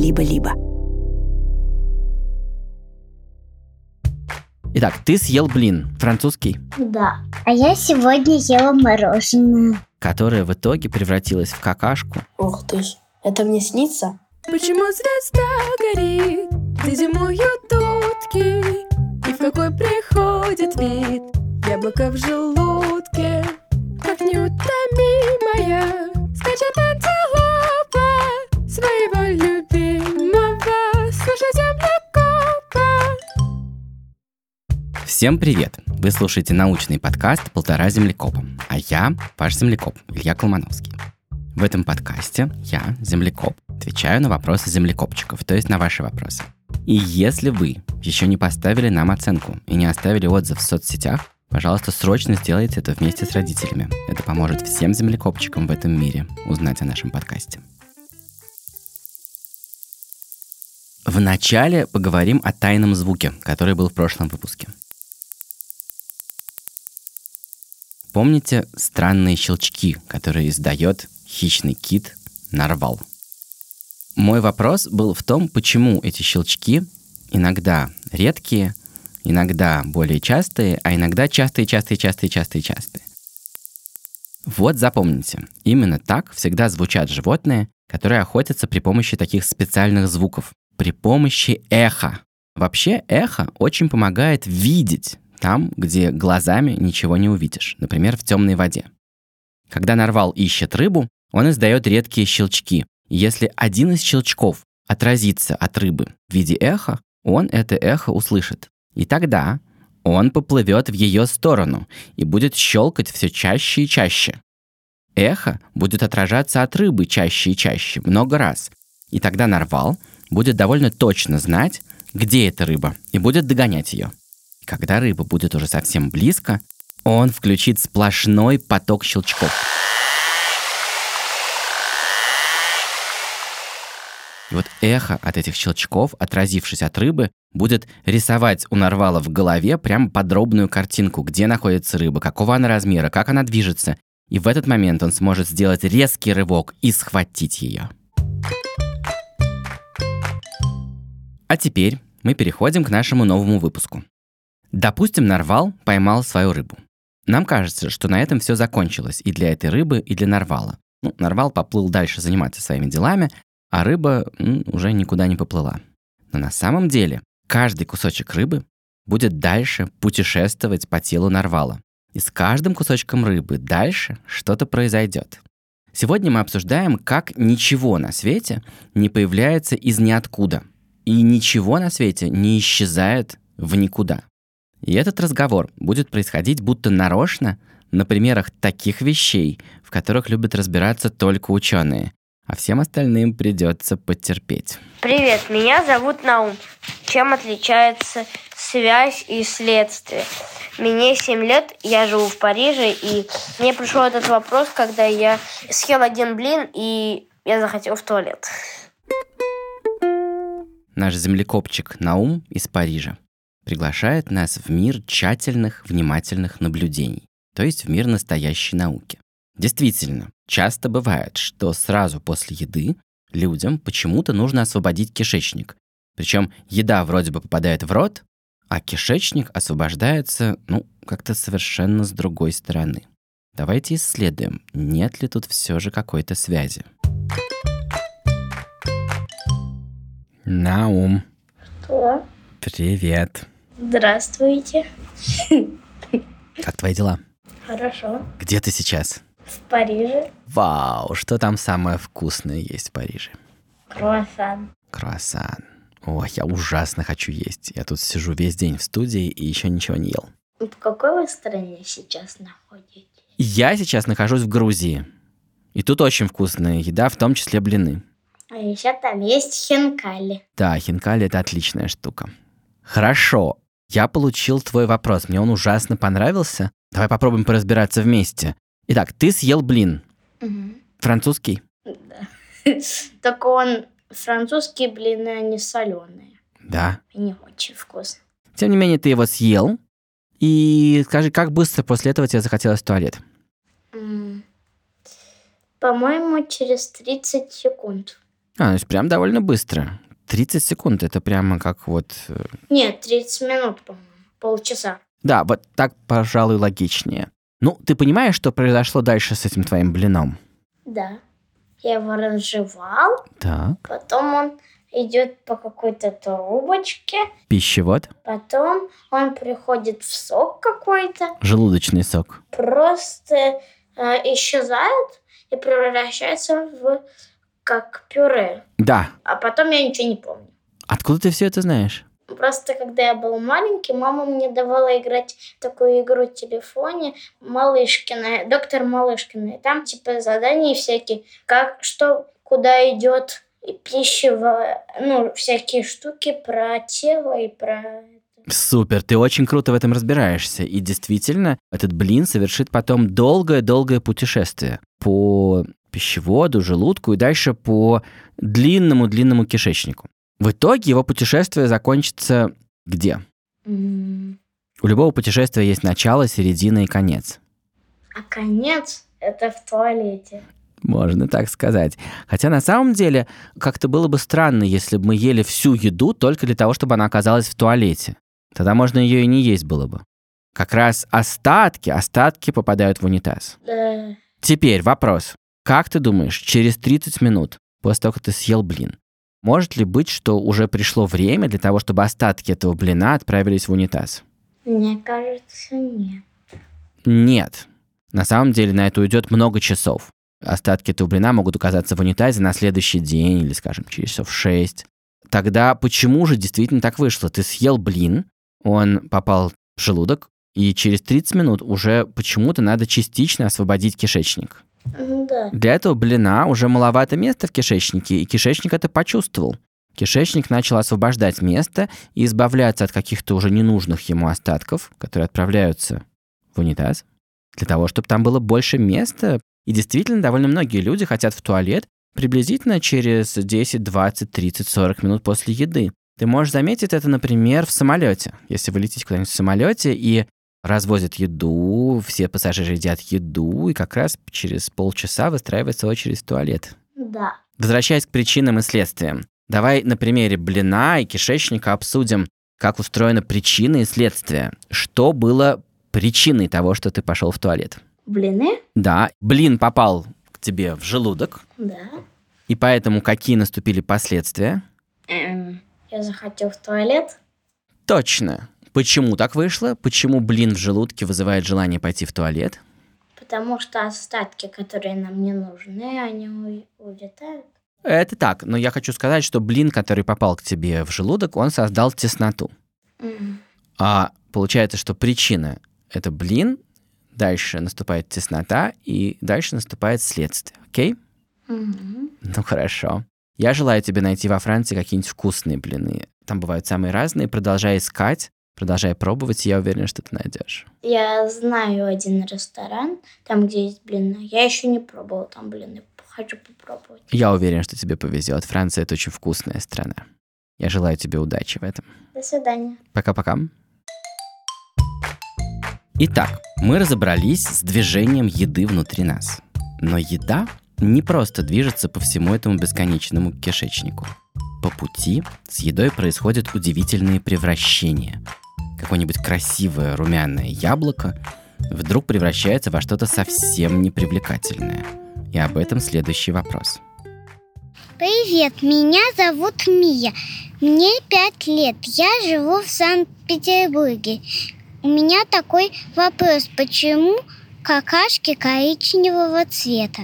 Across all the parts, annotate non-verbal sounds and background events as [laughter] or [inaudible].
либо-либо. Итак, ты съел блин, французский, Да. А я сегодня ела мороженое. которое в итоге превратилось в какашку. Ух ты ж, это мне снится? Почему звезда горит, где зимуют утки? И в какой приходит вид яблоко в желудке? Как неутомимая скачет антилопа Всем привет! Вы слушаете научный подкаст «Полтора землекопа», а я ваш землекоп Илья Колмановский. В этом подкасте я, землекоп, отвечаю на вопросы землекопчиков, то есть на ваши вопросы. И если вы еще не поставили нам оценку и не оставили отзыв в соцсетях, пожалуйста, срочно сделайте это вместе с родителями. Это поможет всем землекопчикам в этом мире узнать о нашем подкасте. Вначале поговорим о тайном звуке, который был в прошлом выпуске. Помните странные щелчки, которые издает хищный кит нарвал? Мой вопрос был в том, почему эти щелчки иногда редкие, иногда более частые, а иногда частые, частые, частые, частые, частые. Вот запомните, именно так всегда звучат животные, которые охотятся при помощи таких специальных звуков, при помощи эха. Вообще эхо очень помогает видеть там, где глазами ничего не увидишь, например, в темной воде. Когда нарвал ищет рыбу, он издает редкие щелчки. Если один из щелчков отразится от рыбы в виде эха, он это эхо услышит. И тогда он поплывет в ее сторону и будет щелкать все чаще и чаще. Эхо будет отражаться от рыбы чаще и чаще, много раз. И тогда нарвал будет довольно точно знать, где эта рыба, и будет догонять ее. Когда рыба будет уже совсем близко, он включит сплошной поток щелчков. И вот эхо от этих щелчков, отразившись от рыбы, будет рисовать у нарвала в голове прям подробную картинку, где находится рыба, какого она размера, как она движется. И в этот момент он сможет сделать резкий рывок и схватить ее. А теперь мы переходим к нашему новому выпуску. Допустим, нарвал поймал свою рыбу. Нам кажется, что на этом все закончилось и для этой рыбы, и для нарвала. Ну, нарвал поплыл дальше заниматься своими делами, а рыба м, уже никуда не поплыла. Но на самом деле каждый кусочек рыбы будет дальше путешествовать по телу нарвала. И с каждым кусочком рыбы дальше что-то произойдет. Сегодня мы обсуждаем, как ничего на свете не появляется из ниоткуда. И ничего на свете не исчезает в никуда. И этот разговор будет происходить будто нарочно на примерах таких вещей, в которых любят разбираться только ученые, а всем остальным придется потерпеть. Привет, меня зовут Наум. Чем отличается связь и следствие? Мне 7 лет, я живу в Париже, и мне пришел этот вопрос, когда я съел один блин, и я захотел в туалет. Наш землекопчик Наум из Парижа приглашает нас в мир тщательных, внимательных наблюдений, то есть в мир настоящей науки. Действительно, часто бывает, что сразу после еды людям почему-то нужно освободить кишечник. Причем еда вроде бы попадает в рот, а кишечник освобождается, ну, как-то совершенно с другой стороны. Давайте исследуем, нет ли тут все же какой-то связи. Наум, Что? Привет. Здравствуйте. Как твои дела? Хорошо. Где ты сейчас? В Париже Вау, что там самое вкусное есть в Париже? круассан. Круассан. Ой, я ужасно хочу есть. Я тут сижу весь день в студии и еще ничего не ел. В какой вы стране сейчас находитесь? Я сейчас нахожусь в Грузии. И тут очень вкусная еда, в том числе блины. А еще там есть хинкали. Да, хинкали это отличная штука. Хорошо, я получил твой вопрос. Мне он ужасно понравился. Давай попробуем поразбираться вместе. Итак, ты съел блин. Французский? [laughs] Только он французские блины, они соленые. Да. И не очень вкусно. Тем не менее, ты его съел. И скажи, как быстро после этого тебе захотелось в туалет? По-моему, через 30 секунд. А, то есть прям довольно быстро. 30 секунд, это прямо как вот... э, Нет, 30 минут, по-моему. Полчаса. Да, вот так, пожалуй, логичнее. Ну, ты понимаешь, что произошло дальше с этим твоим блином? Да. Я его разжевал, Так. потом он идет по какой-то трубочке, Пищевод, потом он приходит в сок какой-то, желудочный сок. просто э, исчезает и превращается в как пюре. Да. А потом я ничего не помню. Откуда ты все это знаешь? Просто когда я был маленький, мама мне давала играть такую игру в телефоне Малышкина, доктор Малышкина. И там типа задания всякие, как, что, куда идет и пищево, ну, всякие штуки про тело и про... Супер, ты очень круто в этом разбираешься. И действительно, этот блин совершит потом долгое-долгое путешествие по пищеводу, желудку и дальше по длинному-длинному кишечнику. В итоге его путешествие закончится где? У любого путешествия есть начало, середина и конец. А конец это в туалете. Можно так сказать. Хотя на самом деле как-то было бы странно, если бы мы ели всю еду только для того, чтобы она оказалась в туалете. Тогда можно ее и не есть было бы. Как раз остатки, остатки попадают в унитаз. Да. Теперь вопрос. Как ты думаешь, через 30 минут после того, как ты съел блин, может ли быть, что уже пришло время для того, чтобы остатки этого блина отправились в унитаз? Мне кажется, нет. Нет. На самом деле на это уйдет много часов. Остатки этого блина могут оказаться в унитазе на следующий день или, скажем, через часов 6. Тогда почему же действительно так вышло? Ты съел блин, он попал в желудок, и через 30 минут уже почему-то надо частично освободить кишечник. Да. Для этого блина уже маловато места в кишечнике, и кишечник это почувствовал. Кишечник начал освобождать место и избавляться от каких-то уже ненужных ему остатков, которые отправляются в унитаз, для того, чтобы там было больше места. И действительно, довольно многие люди хотят в туалет приблизительно через 10, 20, 30, 40 минут после еды. Ты можешь заметить это, например, в самолете. Если вы летите куда-нибудь в самолете и развозят еду, все пассажиры едят еду, и как раз через полчаса выстраивается очередь в туалет. Да. Возвращаясь к причинам и следствиям, давай на примере блина и кишечника обсудим, как устроены причины и следствия. Что было причиной того, что ты пошел в туалет? Блины? Да, блин попал к тебе в желудок, Да. и поэтому какие наступили последствия? Эм, я захотел в туалет. Точно. Почему так вышло? Почему блин в желудке вызывает желание пойти в туалет? Потому что остатки, которые нам не нужны, они улетают. Это так, но я хочу сказать, что блин, который попал к тебе в желудок, он создал тесноту. М, А получается, что причина – это блин, дальше наступает теснота, и дальше наступает следствие. Окей? мгм. Ну хорошо. Я желаю тебе найти во Франции какие-нибудь вкусные блины. Там бывают самые разные. Продолжай искать, продолжай пробовать, и я уверен, что ты найдешь. Я знаю один ресторан, там, где есть блины. Я еще не пробовала там блины. Хочу попробовать. Я уверен, что тебе повезет. Франция – это очень вкусная страна. Я желаю тебе удачи в этом. До свидания. Пока-пока. Итак, мы разобрались с движением еды внутри нас. Но еда не просто движется по всему этому бесконечному кишечнику. По пути с едой происходят удивительные превращения. Какое-нибудь красивое румяное яблоко вдруг превращается во что-то совсем непривлекательное. И об этом следующий вопрос. Привет, меня зовут Мия. Мне пять лет. Я живу в Санкт-Петербурге. У меня такой вопрос. Почему какашки коричневого цвета?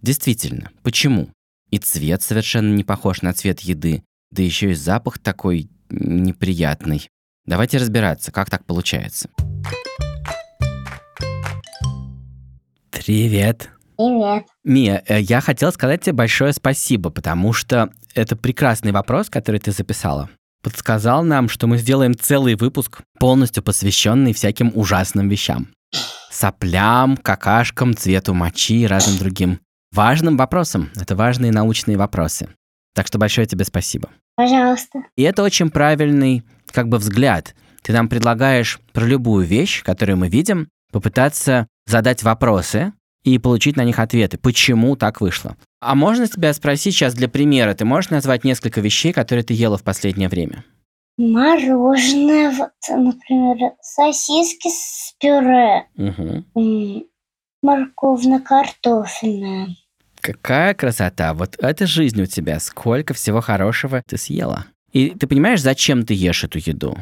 Действительно, почему? И цвет совершенно не похож на цвет еды, да еще и запах такой неприятный. Давайте разбираться, как так получается. Привет. Привет. Мия, э, я хотел сказать тебе большое спасибо, потому что это прекрасный вопрос, который ты записала. Подсказал нам, что мы сделаем целый выпуск, полностью посвященный всяким ужасным вещам. Соплям, какашкам, цвету мочи и разным другим важным вопросам. Это важные научные вопросы. Так что большое тебе спасибо. Пожалуйста. И это очень правильный как бы взгляд. Ты нам предлагаешь про любую вещь, которую мы видим, попытаться задать вопросы и получить на них ответы, почему так вышло. А можно тебя спросить сейчас для примера, ты можешь назвать несколько вещей, которые ты ела в последнее время? Мороженое, вот, например, сосиски с пюре, Угу. морковно-картофельное. Какая красота! Вот это жизнь у тебя. Сколько всего хорошего ты съела. И ты понимаешь, зачем ты ешь эту еду?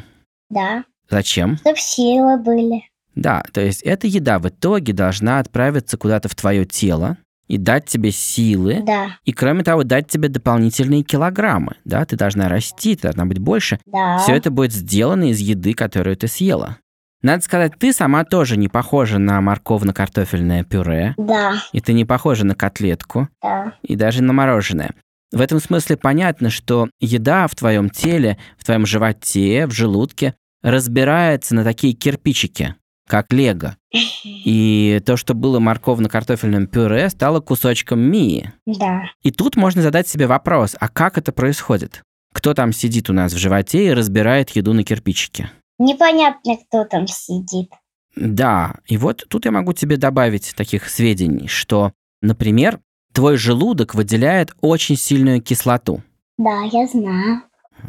Да, Зачем? чтоб силы были. Да, то есть эта еда в итоге должна отправиться куда-то в твое тело и дать тебе силы, Да, и кроме того дать тебе дополнительные килограммы, да, ты должна расти, ты должна быть больше. да. Все это будет сделано из еды, которую ты съела. Надо сказать, ты сама тоже не похожа на морковно-картофельное пюре, Да, и ты не похожа на котлетку, да. и даже на мороженое. В этом смысле понятно, что еда в твоем теле, в твоем животе, в желудке разбирается на такие кирпичики, как лего. [laughs] И то, что было морковно-картофельным пюре, стало кусочком мии. Да. И тут можно задать себе вопрос, а как это происходит? Кто там сидит у нас в животе и разбирает еду на кирпичики? Непонятно, кто там сидит. Да, и вот тут я могу тебе добавить таких сведений, что, например, твой желудок выделяет очень сильную кислоту. Да, я знаю.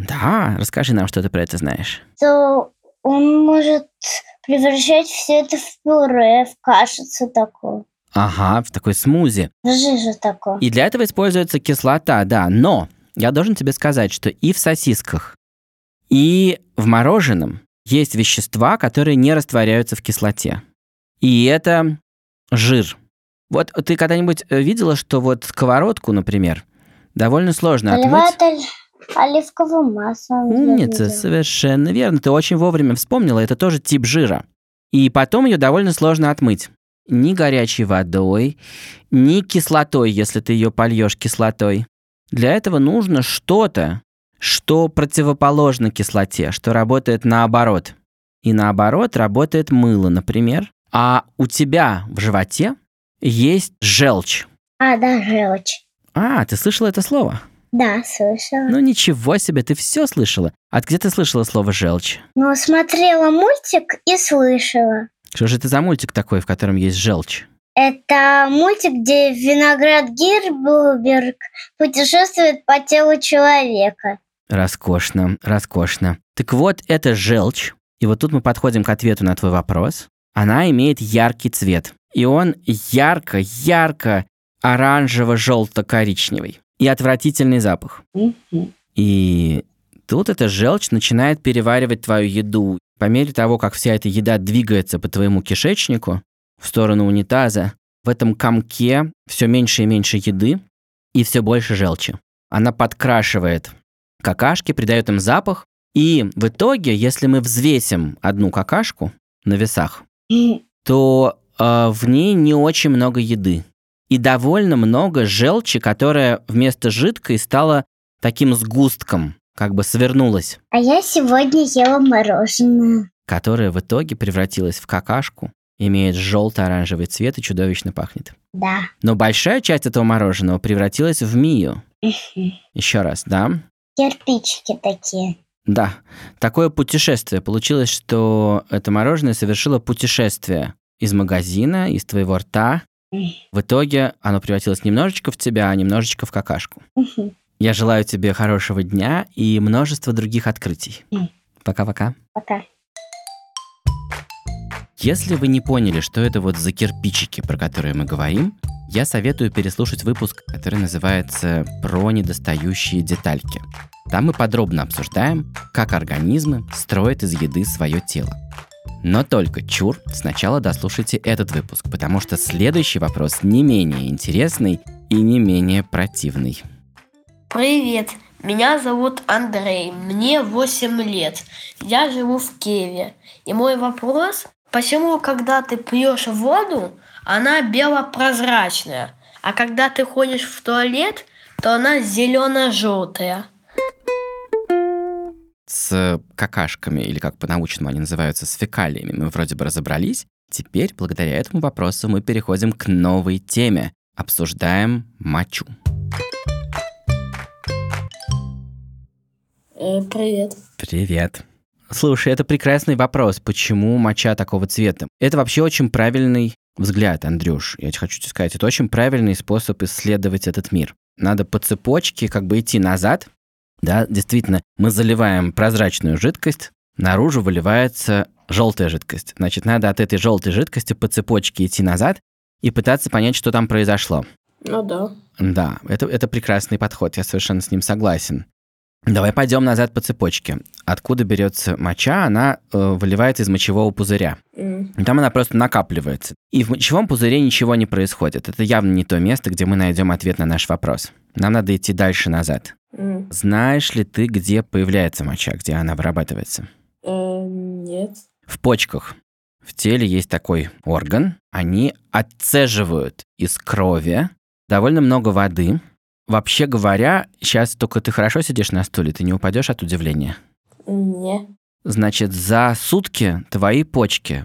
Да, расскажи нам, что ты про это знаешь. То он может превращать все это в пюре, в кашицу такую, Ага, в такой смузи. в жижу такую. И для этого используется кислота, да, но я должен тебе сказать, что и в сосисках, и в мороженом есть вещества, которые не растворяются в кислоте. И это жир. Вот ты когда-нибудь э, видела, что вот сковородку, например, довольно сложно отмыть? Поливают оливковым маслом. Умница, совершенно верно. Ты очень вовремя вспомнила, это тоже тип жира. И потом ее довольно сложно отмыть. Ни горячей водой, ни кислотой, если ты ее польешь кислотой. Для этого нужно что-то, что противоположно кислоте, что работает наоборот. И наоборот работает мыло, например. А у тебя в животе есть желчь. А, да, желчь. А, ты слышала это слово? Да, слышала. Ну ничего себе, ты все слышала. А где ты слышала слово желчь? Ну, смотрела мультик и слышала. Что же это за мультик такой, в котором есть желчь? Это мультик, где Виноград Гирблберг путешествует по телу человека. Роскошно, роскошно. Так вот, это желчь. И вот тут мы подходим к ответу на твой вопрос. Она имеет яркий цвет. И он ярко-ярко оранжево-желто-коричневый. И отвратительный запах. И тут эта желчь начинает переваривать твою еду. По мере того, как вся эта еда двигается по твоему кишечнику в сторону унитаза, в этом комке все меньше и меньше еды и все больше желчи. Она подкрашивает какашки, придает им запах. И в итоге, если мы взвесим одну какашку на весах, то э, в ней не очень много еды. И довольно много желчи, которая вместо жидкой стала таким сгустком, как бы свернулась, А я сегодня ела мороженое. которая в итоге превратилась в какашку, имеет желто-оранжевый цвет и чудовищно пахнет. Да. Но большая часть этого мороженого превратилась в мию. Еще раз, да? Кирпичики такие. Да, такое путешествие. Получилось, что это мороженое совершило путешествие из магазина, из твоего рта. В итоге оно превратилось немножечко в тебя, а немножечко в какашку. Мгм. Я желаю тебе хорошего дня и множества других открытий. Пока-пока. Пока. Если вы не поняли, что это вот за кирпичики, про которые мы говорим, я советую переслушать выпуск, который называется «Про недостающие детальки». Там мы подробно обсуждаем, как организмы строят из еды свое тело. Но только чур, сначала дослушайте этот выпуск, потому что следующий вопрос не менее интересный и не менее противный. Привет, меня зовут Андрей, мне 8 лет. Я живу в Киеве. И мой вопрос, почему когда ты пьешь воду, она бело-прозрачная, а когда ты ходишь в туалет, то она зелено-желтая? С какашками, или как по-научному они называются, с фекалиями, мы вроде бы разобрались. Теперь, благодаря этому вопросу, мы переходим к новой теме. Обсуждаем мочу. Э, привет. Привет. Слушай, это прекрасный вопрос, почему моча такого цвета. Это вообще очень правильный взгляд, Андрюш, я тебе хочу тебе сказать, это очень правильный способ исследовать этот мир. Надо по цепочке как бы идти назад, да, действительно, мы заливаем прозрачную жидкость, наружу выливается желтая жидкость. Значит, надо от этой желтой жидкости по цепочке идти назад и пытаться понять, что там произошло. Ну да. Да, это, это прекрасный подход, я совершенно с ним согласен. Давай пойдем назад по цепочке. Откуда берется моча? Она э, выливается из мочевого пузыря. И Там она просто накапливается. И в мочевом пузыре ничего не происходит. Это явно не то место, где мы найдем ответ на наш вопрос. Нам надо идти дальше назад. м. Знаешь ли ты, где появляется моча, где она вырабатывается? Э, нет. В почках. В теле есть такой орган. Они отцеживают из крови довольно много воды. Вообще говоря, сейчас только ты хорошо сидишь на стуле, ты не упадешь от удивления. Не. Значит, за сутки твои почки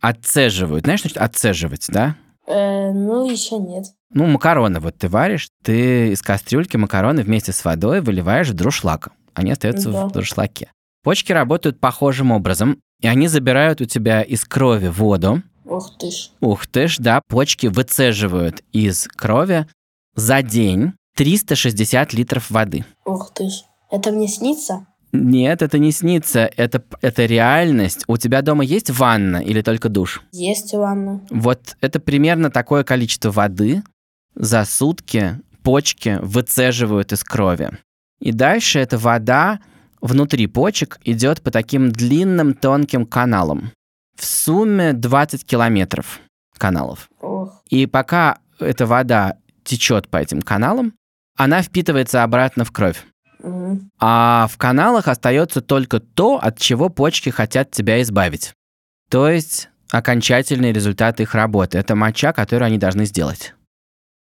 отцеживают. Знаешь, что значит отцеживать, да? Э, ну, еще нет. Ну, макароны вот ты варишь, ты из кастрюльки макароны вместе с водой выливаешь в друшлак. Они остаются Да. в друшлаке. Почки работают похожим образом, и они забирают у тебя из крови воду. Ух ты ж. Ух ты ж, да, почки выцеживают из крови за день 360 литров воды. Ух ты ж. Это мне снится? Нет, это не снится, это, это реальность. У тебя дома есть ванна или только душ? Есть ванна. Вот это примерно такое количество воды за сутки почки выцеживают из крови. И дальше эта вода внутри почек идет по таким длинным тонким каналам. В сумме 20 километров каналов. Ох. И пока эта вода течет по этим каналам, она впитывается обратно в кровь. А в каналах остается только то, от чего почки хотят тебя избавить. То есть окончательный результат их работы. Это моча, которую они должны сделать.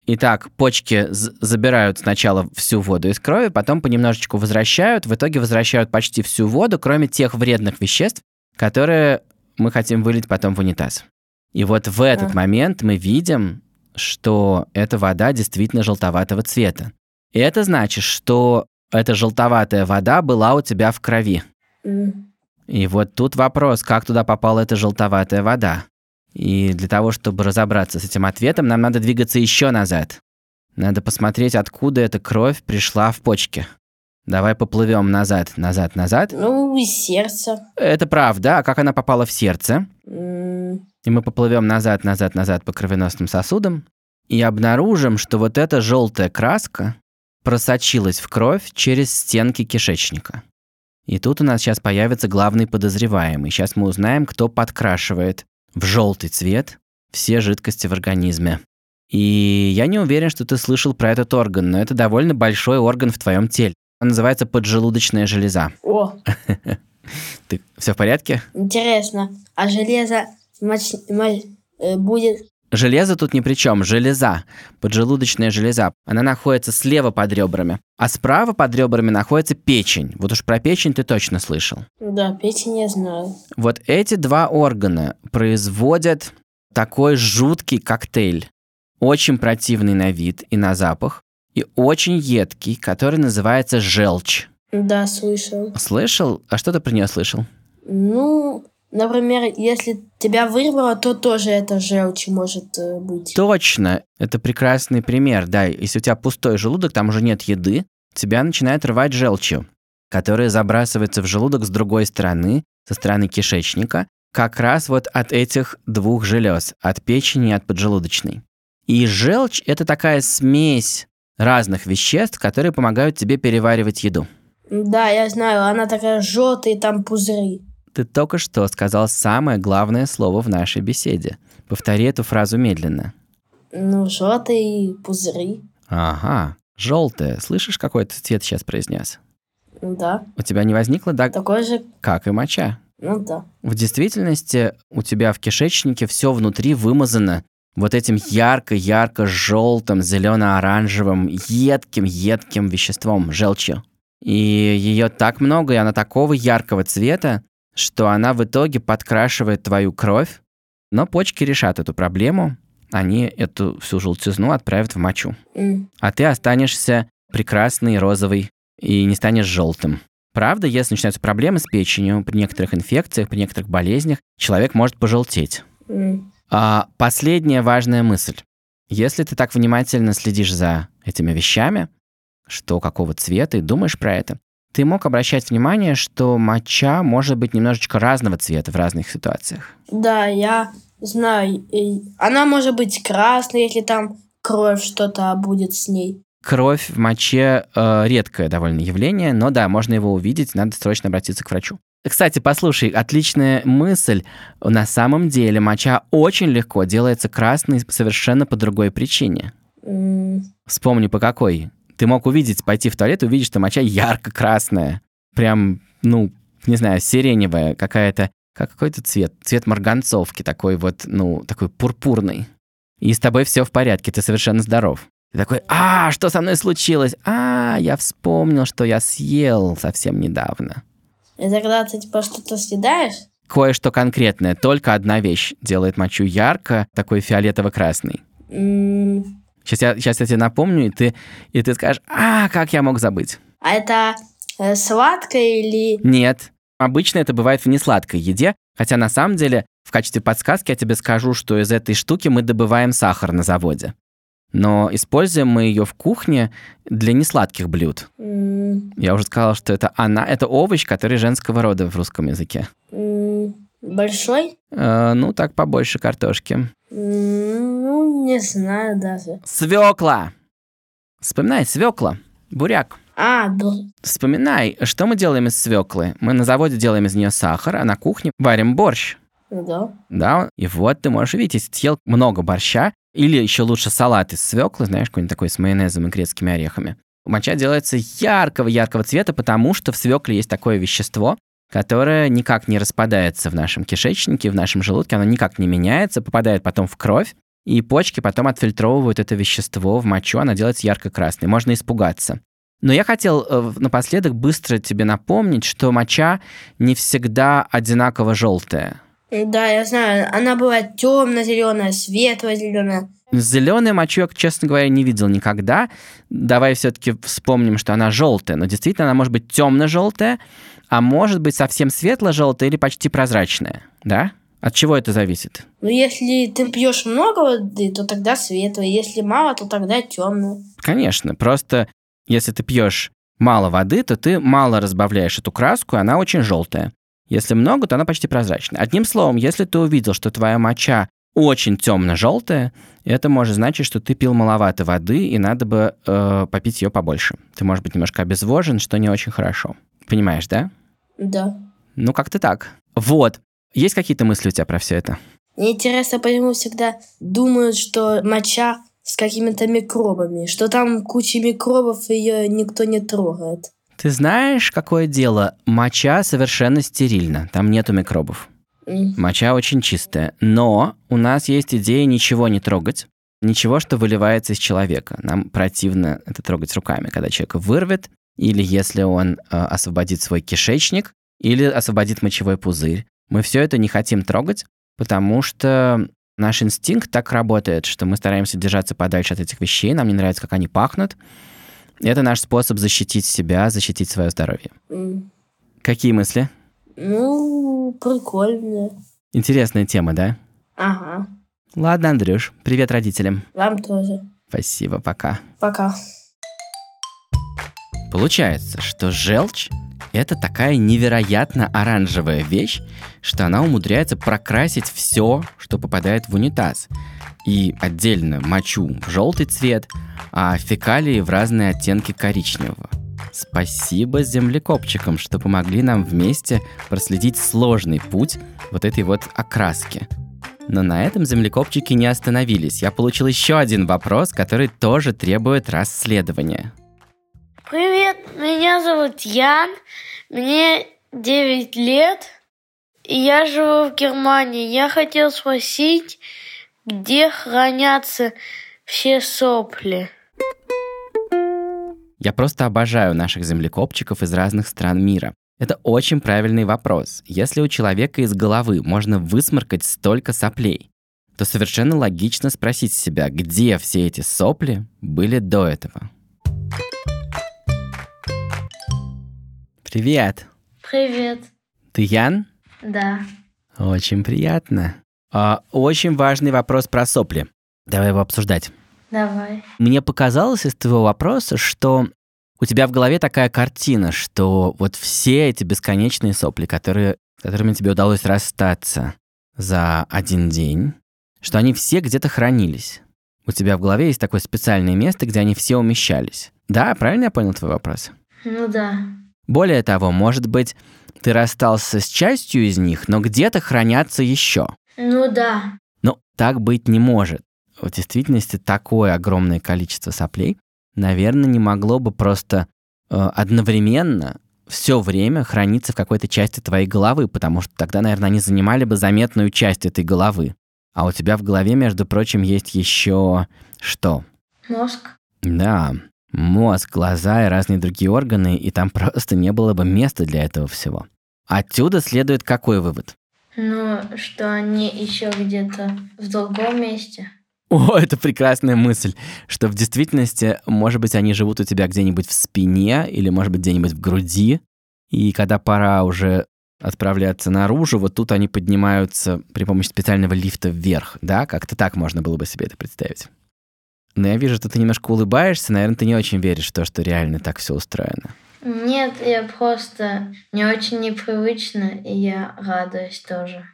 Итак, почки забирают сначала всю воду из крови, потом понемножечку возвращают, в итоге возвращают почти всю воду, кроме тех вредных веществ, которые мы хотим вылить потом в унитаз. И вот в этот момент мы видим, что эта вода действительно желтоватого цвета. И это значит, что эта желтоватая вода была у тебя в крови. И вот тут вопрос, как туда попала эта желтоватая вода. И для того, чтобы разобраться с этим ответом, нам надо двигаться еще назад. Надо посмотреть, откуда эта кровь пришла в почки. Давай поплывем назад, назад, назад. Ну, из сердца. Это правда, а как она попала в сердце? М, И мы поплывем назад, назад, назад по кровеносным сосудам и обнаружим, что вот эта желтая краска просочилась в кровь через стенки кишечника. И тут у нас сейчас появится главный подозреваемый. Сейчас мы узнаем, кто подкрашивает в желтый цвет все жидкости в организме. И я не уверен, что ты слышал про этот орган, но это довольно большой орган в твоем теле. Он называется поджелудочная железа. О, [laughs] Ты все в порядке? интересно. А железо моч- мо- э, будет... Железо тут ни при чем, железа, поджелудочная железа. Она находится слева под ребрами, а справа под ребрами находится печень. Вот уж про печень ты точно слышал. Да, печень я знаю. Вот эти два органа производят такой жуткий коктейль. Очень противный на вид и на запах, и очень едкий, который называется желчь. Да, слышал. Слышал? А что ты про нее слышал? Ну, например, если тебя вырвало, то тоже это желчь может э, быть. Точно, это прекрасный пример, да. Если у тебя пустой желудок, там уже нет еды, тебя начинает рвать желчью, которая забрасывается в желудок с другой стороны, со стороны кишечника, как раз вот от этих двух желез, от печени и от поджелудочной. И желчь – это такая смесь разных веществ, которые помогают тебе переваривать еду. Да, я знаю, она такая желтая, там пузыри. Ты только что сказал самое главное слово в нашей беседе. Повтори эту фразу медленно. Ну, желтые пузыри. Ага, желтое. Слышишь, какой ты цвет сейчас произнес? Да, У тебя не возникло, да, такой же, как и моча. ну да. В действительности у тебя в кишечнике все внутри вымазано вот этим ярко-ярко-желтым, зелено-оранжевым, едким-едким веществом, желчью. И ее так много, и она такого яркого цвета, что она в итоге подкрашивает твою кровь. Но почки решат эту проблему. Они эту всю желтизну отправят в мочу. А ты останешься прекрасный, розовый и не станешь желтым. Правда, если начинаются проблемы с печенью, при некоторых инфекциях, при некоторых болезнях, человек может пожелтеть. А, последняя важная мысль. Если ты так внимательно следишь за этими вещами, что какого цвета, и думаешь про это, ты мог обращать внимание, что моча может быть немножечко разного цвета в разных ситуациях. Да, я знаю. Она может быть красной, если там кровь что-то будет с ней. Кровь в моче э, редкое довольно явление, но да, можно его увидеть, надо срочно обратиться к врачу. Кстати, послушай, отличная мысль. На самом деле моча очень легко делается красной совершенно по другой причине. М, Вспомни, по какой. Ты мог увидеть, пойти в туалет увидеть, что моча ярко-красная. Прям, ну, не знаю, сиреневая какая-то, как какой-то цвет. Цвет марганцовки такой вот, ну, такой пурпурный. И с тобой все в порядке, ты совершенно здоров. Ты такой, а, что со мной случилось? А, я вспомнил, что я съел совсем недавно. И тогда ты типа что-то съедаешь? Кое-что конкретное, только одна вещь делает мочу ярко, такой фиолетово-красный. Сейчас я, сейчас я тебе напомню, и ты, и ты скажешь, а, как я мог забыть? А это э, сладкое или... Нет. Обычно это бывает в несладкой еде, хотя на самом деле в качестве подсказки я тебе скажу, что из этой штуки мы добываем сахар на заводе. Но используем мы ее в кухне для несладких блюд. м, Я уже сказал, что это она, это овощ, который женского рода в русском языке. м, Большой? Э, ну, так побольше картошки. М, Ну, не знаю даже. Свекла! Вспоминай, свекла, буряк. А, бл- Вспоминай, что мы делаем из свеклы. Мы на заводе делаем из нее сахар, а на кухне варим борщ. да. Да, и вот ты можешь увидеть, если ты съел много борща, или еще лучше салат из свеклы, знаешь, какой-нибудь такой с майонезом и грецкими орехами. Моча делается яркого-яркого цвета, потому что в свекле есть такое вещество, которое никак не распадается в нашем кишечнике, в нашем желудке, оно никак не меняется, попадает потом в кровь, и почки потом отфильтровывают это вещество в мочу, она делается ярко-красной. Можно испугаться. Но я хотел э, напоследок быстро тебе напомнить, что моча не всегда одинаково желтая. Да, я знаю. Она бывает темно-зеленая, светло-зеленая. Зеленую мочу я, честно говоря, не видел никогда. Давай все-таки вспомним, что она желтая. Но действительно, она может быть темно-желтая, а может быть совсем светло-желтая или почти прозрачная. Да? От чего это зависит? Но если ты пьешь много воды, то тогда светлая. Если мало, то тогда темная. Конечно, просто если ты пьешь мало воды, то ты мало разбавляешь эту краску, и она очень желтая. Если много, то она почти прозрачная. Одним словом, если ты увидел, что твоя моча очень темно-желтая, это может значить, что ты пил маловато воды, и надо бы э, попить ее побольше. Ты, может быть, немножко обезвожен, что не очень хорошо. Понимаешь, да? Да. Ну, как-то так. Вот. Есть какие-то мысли у тебя про все это? Мне интересно, почему всегда думают, что моча с какими-то микробами, что там куча микробов, и ее никто не трогает. Ты знаешь, какое дело? Моча совершенно стерильна, там нету микробов. Моча очень чистая. Но у нас есть идея ничего не трогать. Ничего, что выливается из человека. Нам противно это трогать руками, когда человек вырвет, или если он э, освободит свой кишечник, или освободит мочевой пузырь. Мы все это не хотим трогать, потому что наш инстинкт так работает, что мы стараемся держаться подальше от этих вещей, нам не нравится, как они пахнут. Это наш способ защитить себя, защитить свое здоровье. м. Какие мысли? Ну, прикольно. Интересная тема, да? Ага. Ладно, Андрюш, привет родителям. Вам тоже. Спасибо, пока. Пока. Получается, что желчь – это такая невероятно оранжевая вещь, что она умудряется прокрасить все, что попадает в унитаз. И отдельно мочу в желтый цвет, а фекалии в разные оттенки коричневого. Спасибо землекопчикам, что помогли нам вместе проследить сложный путь вот этой вот окраски. Но на этом землекопчики не остановились. Я получил еще один вопрос, который тоже требует расследования. Привет, меня зовут Ян, мне 9 лет, и я живу в Германии. Я хотел спросить, где хранятся все сопли? Я просто обожаю наших землекопчиков из разных стран мира. Это очень правильный вопрос. Если у человека из головы можно высморкать столько соплей, то совершенно логично спросить себя, где все эти сопли были до этого. Привет! Привет. Ты Ян? Да. Очень приятно. А, очень важный вопрос про сопли. Давай его обсуждать. Давай. Мне показалось из твоего вопроса, что у тебя в голове такая картина, что вот все эти бесконечные сопли, которые, с которыми тебе удалось расстаться за один день, что они все где-то хранились. У тебя в голове есть такое специальное место, где они все умещались. Да, правильно я понял твой вопрос? Ну да. Более того, может быть, ты расстался с частью из них, но где-то хранятся еще. Ну да. Но так быть не может. В действительности такое огромное количество соплей, наверное, не могло бы просто э, одновременно все время храниться в какой-то части твоей головы, потому что тогда, наверное, они занимали бы заметную часть этой головы. А у тебя в голове, между прочим, есть еще что? Мозг. Да, мозг, глаза и разные другие органы, и там просто не было бы места для этого всего. Отсюда следует какой вывод? Ну, что они еще где-то в другом месте. [laughs] О, это прекрасная мысль, что в действительности, может быть, они живут у тебя где-нибудь в спине или, может быть, где-нибудь в груди, и когда пора уже отправляться наружу, вот тут они поднимаются при помощи специального лифта вверх, да? Как-то так можно было бы себе это представить. Но я вижу, что ты немножко улыбаешься, наверное, ты не очень веришь в то, что реально так все устроено. Нет, я просто не очень непривычно, и я радуюсь тоже.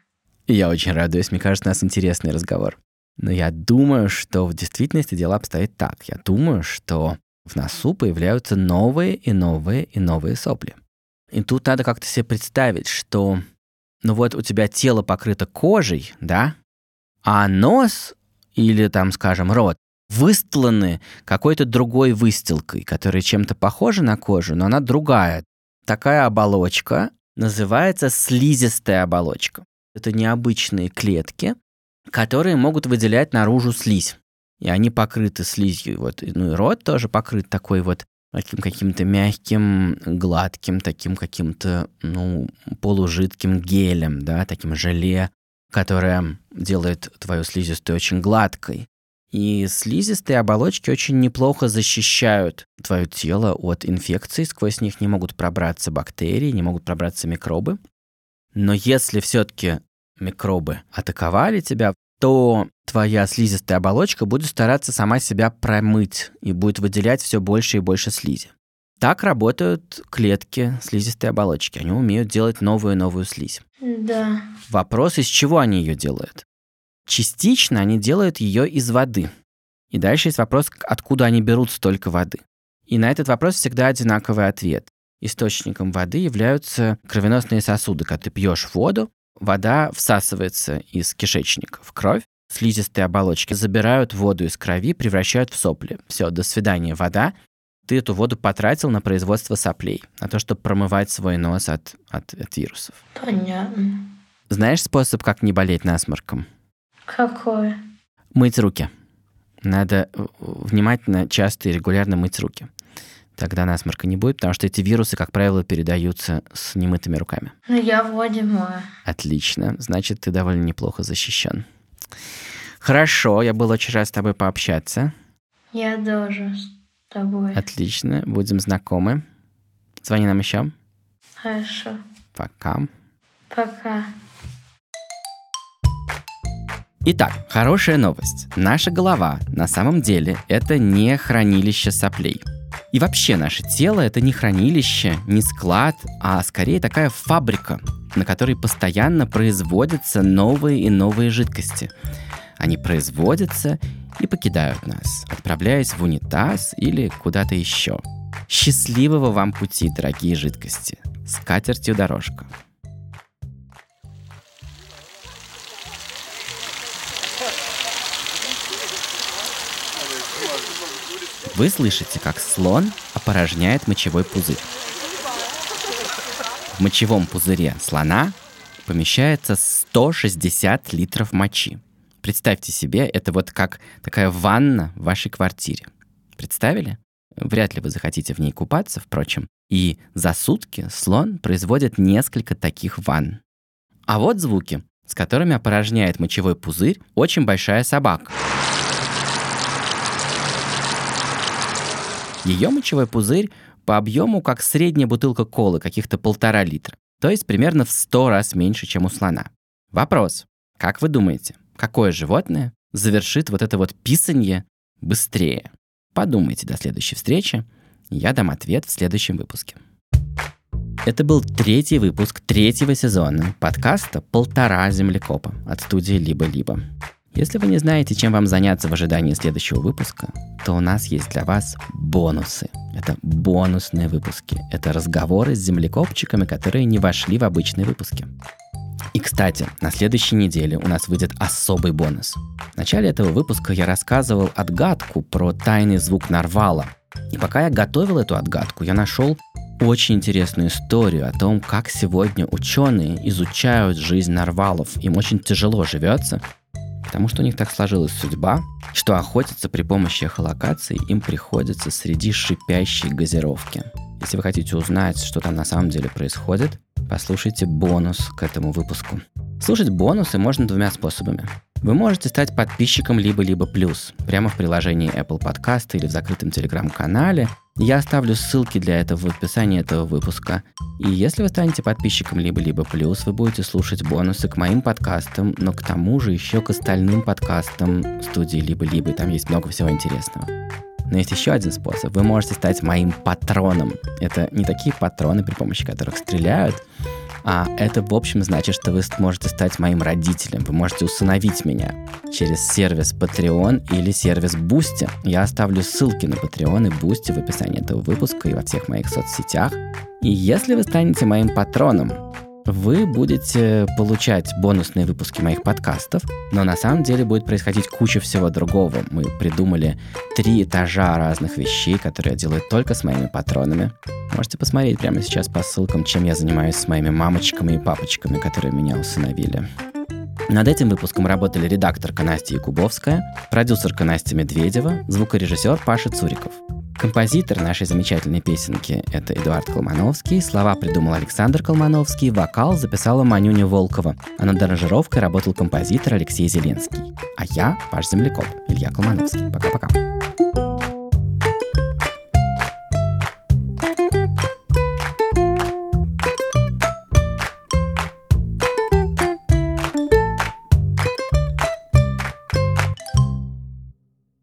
И я очень радуюсь, мне кажется, у нас интересный разговор. Но я думаю, что в действительности дело обстоит так. Я думаю, что в носу появляются новые и новые и новые сопли. И тут надо как-то себе представить, что ну вот у тебя тело покрыто кожей, да, а нос или там, скажем, рот выстланы какой-то другой выстилкой, которая чем-то похожа на кожу, но она другая. Такая оболочка называется слизистая оболочка. Это необычные клетки, которые могут выделять наружу слизь. И они покрыты слизью. Вот, ну и рот тоже покрыт такой вот таким каким-то мягким, гладким, таким каким-то, ну, полужидким гелем, да, таким желе, которое делает твою слизистую очень гладкой. И слизистые оболочки очень неплохо защищают твое тело от инфекций, сквозь них не могут пробраться бактерии, не могут пробраться микробы. Но если все-таки микробы атаковали тебя, то твоя слизистая оболочка будет стараться сама себя промыть и будет выделять все больше и больше слизи. Так работают клетки слизистой оболочки. Они умеют делать новую и новую слизь. Да. Вопрос, из чего они ее делают? Частично они делают ее из воды. И дальше есть вопрос, откуда они берут столько воды. И на этот вопрос всегда одинаковый ответ. Источником воды являются кровеносные сосуды. Когда ты пьешь воду, вода всасывается из кишечника в кровь, слизистые оболочки забирают воду из крови, превращают в сопли. Все, до свидания, вода. Ты эту воду потратил на производство соплей, на то, чтобы промывать свой нос от, от, от вирусов. Понятно. Знаешь способ, как не болеть насморком? Какое? Мыть руки. Надо внимательно, часто и регулярно мыть руки. Тогда насморка не будет, потому что эти вирусы, как правило, передаются с немытыми руками. Ну, я вроде мою. Отлично. Значит, ты довольно неплохо защищен. Хорошо, я был очень рад с тобой пообщаться. Я тоже с тобой. Отлично, будем знакомы. Звони нам еще. Хорошо. Пока. Пока. Итак, хорошая новость. Наша голова на самом деле это не хранилище соплей. И вообще наше тело это не хранилище, не склад, а скорее такая фабрика, на которой постоянно производятся новые и новые жидкости. Они производятся и покидают нас, отправляясь в унитаз или куда-то еще. Счастливого вам пути, дорогие жидкости. С катертью дорожка. Вы слышите, как слон опорожняет мочевой пузырь. В мочевом пузыре слона помещается 160 литров мочи. Представьте себе, это вот как такая ванна в вашей квартире. Представили? Вряд ли вы захотите в ней купаться, впрочем. И за сутки слон производит несколько таких ванн. А вот звуки, с которыми опорожняет мочевой пузырь очень большая собака. Ее мочевой пузырь по объему как средняя бутылка колы, каких-то полтора литра. То есть примерно в 100 раз меньше, чем у слона. Вопрос. Как вы думаете, какое животное завершит вот это вот писанье быстрее? Подумайте до следующей встречи. Я дам ответ в следующем выпуске. Это был третий выпуск третьего сезона подкаста «Полтора землекопа» от студии «Либо-либо». Если вы не знаете, чем вам заняться в ожидании следующего выпуска, то у нас есть для вас бонусы. Это бонусные выпуски. Это разговоры с землекопчиками, которые не вошли в обычные выпуски. И, кстати, на следующей неделе у нас выйдет особый бонус. В начале этого выпуска я рассказывал отгадку про тайный звук нарвала. И пока я готовил эту отгадку, я нашел очень интересную историю о том, как сегодня ученые изучают жизнь нарвалов. Им очень тяжело живется, потому что у них так сложилась судьба, что охотиться при помощи эхолокации им приходится среди шипящей газировки. Если вы хотите узнать, что там на самом деле происходит, послушайте бонус к этому выпуску. Слушать бонусы можно двумя способами. Вы можете стать подписчиком либо-либо плюс прямо в приложении Apple Podcast или в закрытом телеграм-канале. Я оставлю ссылки для этого в описании этого выпуска. И если вы станете подписчиком либо-либо плюс, вы будете слушать бонусы к моим подкастам, но к тому же еще к остальным подкастам студии либо-либо. Там есть много всего интересного. Но есть еще один способ. Вы можете стать моим патроном. Это не такие патроны, при помощи которых стреляют, а это, в общем, значит, что вы сможете стать моим родителем. Вы можете усыновить меня через сервис Patreon или сервис Boosty. Я оставлю ссылки на Patreon и Boosty в описании этого выпуска и во всех моих соцсетях. И если вы станете моим патроном, вы будете получать бонусные выпуски моих подкастов, но на самом деле будет происходить куча всего другого. Мы придумали три этажа разных вещей, которые я делаю только с моими патронами. Можете посмотреть прямо сейчас по ссылкам, чем я занимаюсь с моими мамочками и папочками, которые меня усыновили. Над этим выпуском работали редакторка Настя Якубовская, продюсерка Настя Медведева, звукорежиссер Паша Цуриков. Композитор нашей замечательной песенки — это Эдуард Колмановский, слова придумал Александр Колмановский, вокал записала Манюня Волкова, а над аранжировкой работал композитор Алексей Зеленский. А я — ваш землекоп Илья Колмановский. Пока-пока.